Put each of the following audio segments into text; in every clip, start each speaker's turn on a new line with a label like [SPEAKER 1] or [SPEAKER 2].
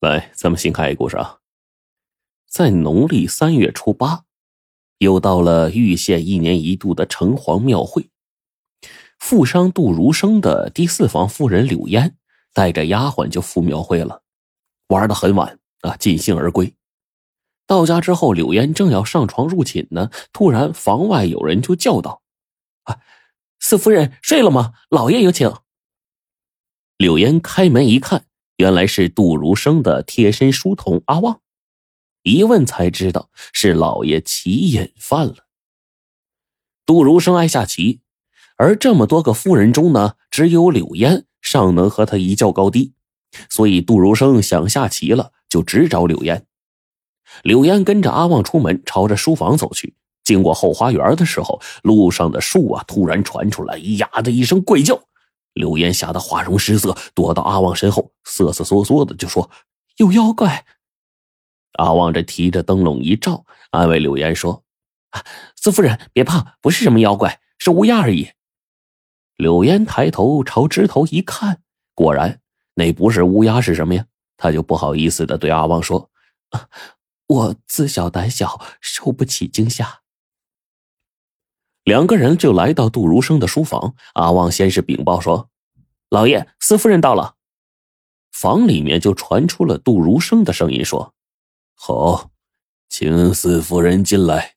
[SPEAKER 1] 来，咱们先看一个故事啊。在农历三月初八，又到了玉县一年一度的城隍庙会。富商杜如生的第四房夫人柳烟带着丫鬟就赴庙会了，玩的很晚啊，尽兴而归。到家之后，柳烟正要上床入寝呢，突然房外有人就叫道：“啊，四夫人睡了吗？老爷有请。”柳烟开门一看。原来是杜如生的贴身书童阿旺，一问才知道是老爷棋瘾犯了。杜如生爱下棋，而这么多个夫人中呢，只有柳烟尚能和他一较高低，所以杜如生想下棋了，就只找柳烟。柳烟跟着阿旺出门，朝着书房走去。经过后花园的时候，路上的树啊，突然传出来“呀”的一声怪叫。柳烟吓得花容失色，躲到阿旺身后，瑟瑟缩缩的就说：“有妖怪。”阿旺这提着灯笼一照，安慰柳烟说：“四夫人别怕，不是什么妖怪，是乌鸦而已。”柳烟抬头朝枝头一看，果然那不是乌鸦是什么呀？他就不好意思的对阿旺说：“啊我自小胆小，受不起惊吓。”两个人就来到杜如生的书房。阿旺先是禀报说：“老爷，四夫人到了。”房里面就传出了杜如生的声音说：“
[SPEAKER 2] 好，请四夫人进来。”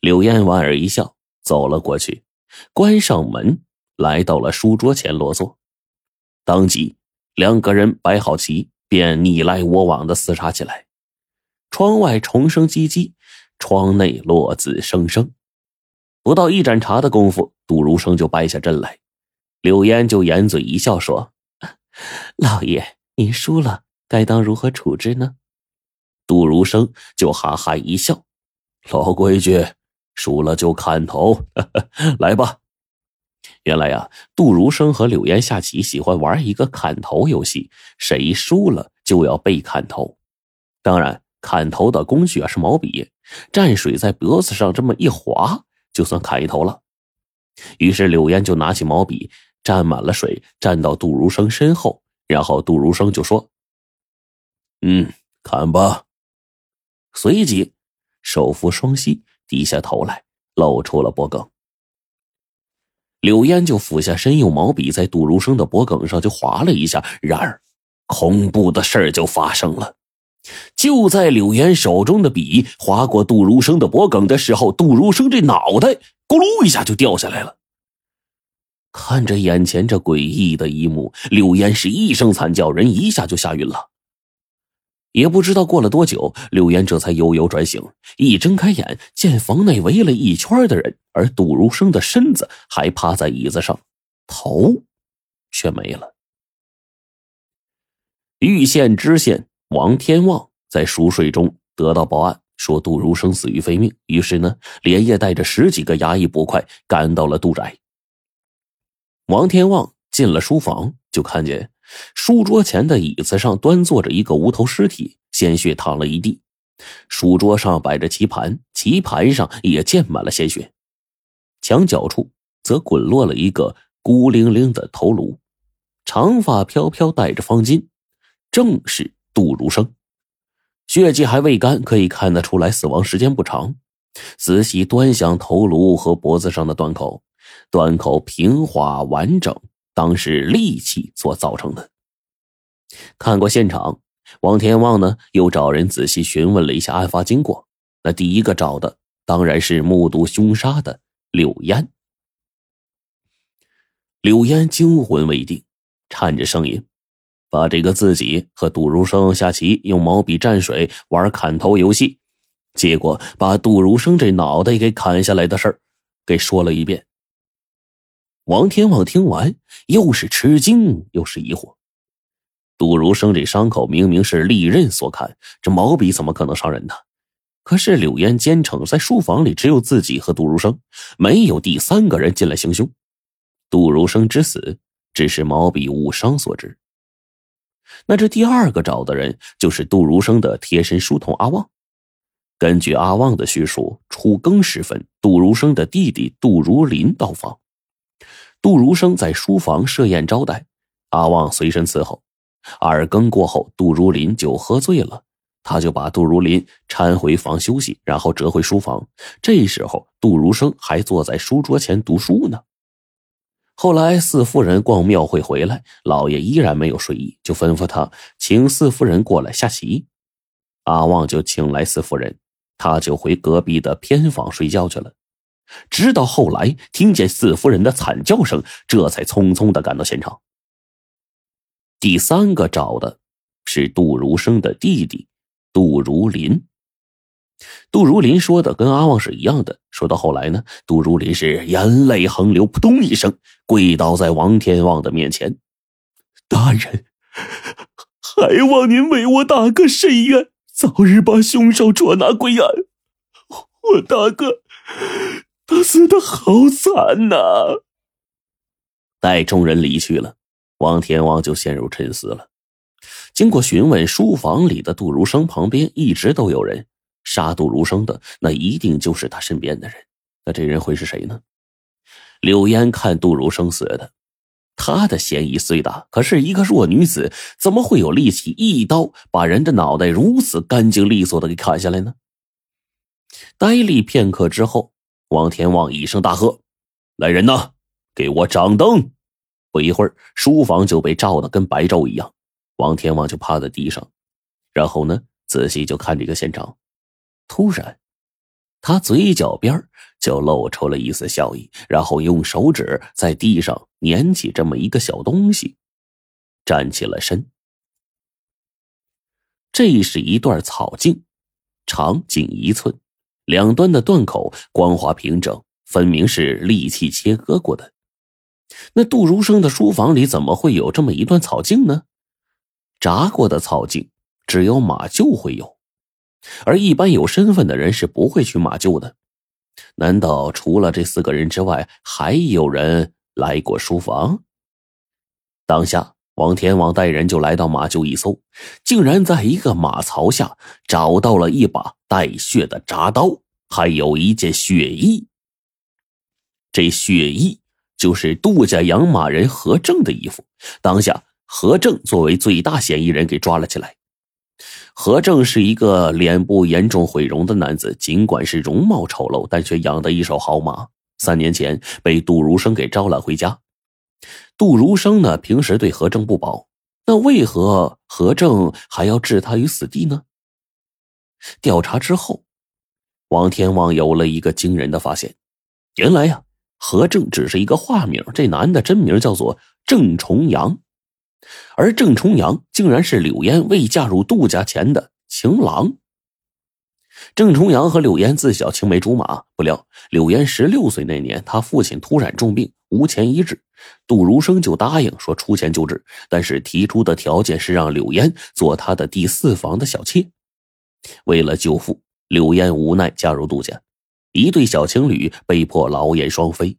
[SPEAKER 1] 柳烟莞尔一笑，走了过去，关上门，来到了书桌前落座。当即，两个人摆好棋，便你来我往的厮杀起来。窗外虫声唧唧，窗内落子声声。不到一盏茶的功夫，杜如生就败下阵来。柳烟就掩嘴一笑说：“老爷，您输了，该当如何处置呢？”杜如生就哈哈一笑：“
[SPEAKER 2] 老规矩，输了就砍头，来吧。”
[SPEAKER 1] 原来呀，杜如生和柳烟下棋喜欢玩一个砍头游戏，谁输了就要被砍头。当然，砍头的工具啊是毛笔，蘸水在脖子上这么一划。就算砍一头了，于是柳烟就拿起毛笔，沾满了水，站到杜如生身后，然后杜如生就说：“
[SPEAKER 2] 嗯，砍吧。”
[SPEAKER 1] 随即手扶双膝，低下头来，露出了脖梗。柳烟就俯下身，用毛笔在杜如生的脖梗上就划了一下，然而恐怖的事儿就发生了。就在柳烟手中的笔划过杜如生的脖梗的时候，杜如生这脑袋咕噜一下就掉下来了。看着眼前这诡异的一幕，柳烟是一声惨叫，人一下就吓晕了。也不知道过了多久，柳岩这才悠悠转醒，一睁开眼，见房内围了一圈的人，而杜如生的身子还趴在椅子上，头却没了。玉县知县。王天旺在熟睡中得到报案，说杜如生死于非命。于是呢，连夜带着十几个衙役捕快赶到了杜宅。王天旺进了书房，就看见书桌前的椅子上端坐着一个无头尸体，鲜血淌了一地。书桌上摆着棋盘，棋盘上也溅满了鲜血。墙角处则滚落了一个孤零零的头颅，长发飘飘，戴着方巾，正是。杜如生，血迹还未干，可以看得出来死亡时间不长。仔细端详头颅和脖子上的断口，断口平滑完整，当是利器所造成的。看过现场，王天旺呢又找人仔细询问了一下案发经过。那第一个找的当然是目睹凶杀的柳烟。柳烟惊魂未定，颤着声音。把这个自己和杜如生下棋，用毛笔蘸水玩砍头游戏，结果把杜如生这脑袋给砍下来的事儿，给说了一遍。王天旺听完，又是吃惊又是疑惑。杜如生这伤口明明是利刃所砍，这毛笔怎么可能伤人呢？可是柳烟坚称，在书房里只有自己和杜如生，没有第三个人进来行凶。杜如生之死，只是毛笔误伤所致。那这第二个找的人就是杜如生的贴身书童阿旺。根据阿旺的叙述，初更时分，杜如生的弟弟杜如林到访，杜如生在书房设宴招待，阿旺随身伺候。二更过后，杜如林就喝醉了，他就把杜如林搀回房休息，然后折回书房。这时候，杜如生还坐在书桌前读书呢。后来四夫人逛庙会回来，老爷依然没有睡意，就吩咐他请四夫人过来下棋。阿旺就请来四夫人，他就回隔壁的偏房睡觉去了。直到后来听见四夫人的惨叫声，这才匆匆的赶到现场。第三个找的是杜如生的弟弟杜如林。杜如林说的跟阿旺是一样的。说到后来呢，杜如林是眼泪横流，扑通一声跪倒在王天旺的面前：“大人，还望您为我大哥伸冤，早日把凶手捉拿归案。我大哥他死的好惨呐！”待众人离去了，王天旺就陷入沉思了。经过询问，书房里的杜如生旁边一直都有人。杀杜如生的那一定就是他身边的人，那这人会是谁呢？柳烟看杜如生死的，他的嫌疑最大。可是一个弱女子，怎么会有力气一刀把人的脑袋如此干净利索的给砍下来呢？呆立片刻之后，王天旺一声大喝：“来人呐，给我掌灯！”不一会儿，书房就被照的跟白昼一样。王天旺就趴在地上，然后呢，仔细就看这个现场。突然，他嘴角边就露出了一丝笑意，然后用手指在地上捻起这么一个小东西，站起了身。这是一段草茎，长仅一寸，两端的断口光滑平整，分明是利器切割过的。那杜如生的书房里怎么会有这么一段草茎呢？炸过的草茎只有马厩会有。而一般有身份的人是不会去马厩的。难道除了这四个人之外，还有人来过书房？当下，王天王带人就来到马厩一搜，竟然在一个马槽下找到了一把带血的铡刀，还有一件血衣。这血衣就是杜家养马人何正的衣服。当下，何正作为最大嫌疑人给抓了起来。何正是一个脸部严重毁容的男子，尽管是容貌丑陋，但却养的一手好马。三年前被杜如生给招揽回家。杜如生呢，平时对何正不薄，那为何何正还要置他于死地呢？调查之后，王天旺有了一个惊人的发现：原来呀，何正只是一个化名，这男的真名叫做郑重阳。而郑重阳竟然是柳烟未嫁入杜家前的情郎。郑重阳和柳烟自小青梅竹马，不料柳烟十六岁那年，他父亲突然重病，无钱医治，杜如生就答应说出钱救治，但是提出的条件是让柳烟做他的第四房的小妾。为了救父，柳烟无奈加入杜家，一对小情侣被迫劳燕双飞。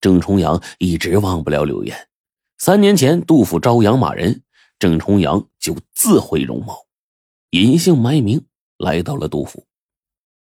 [SPEAKER 1] 郑重阳一直忘不了柳烟。三年前，杜甫招养马人，郑重阳就自毁容貌，隐姓埋名来到了杜甫。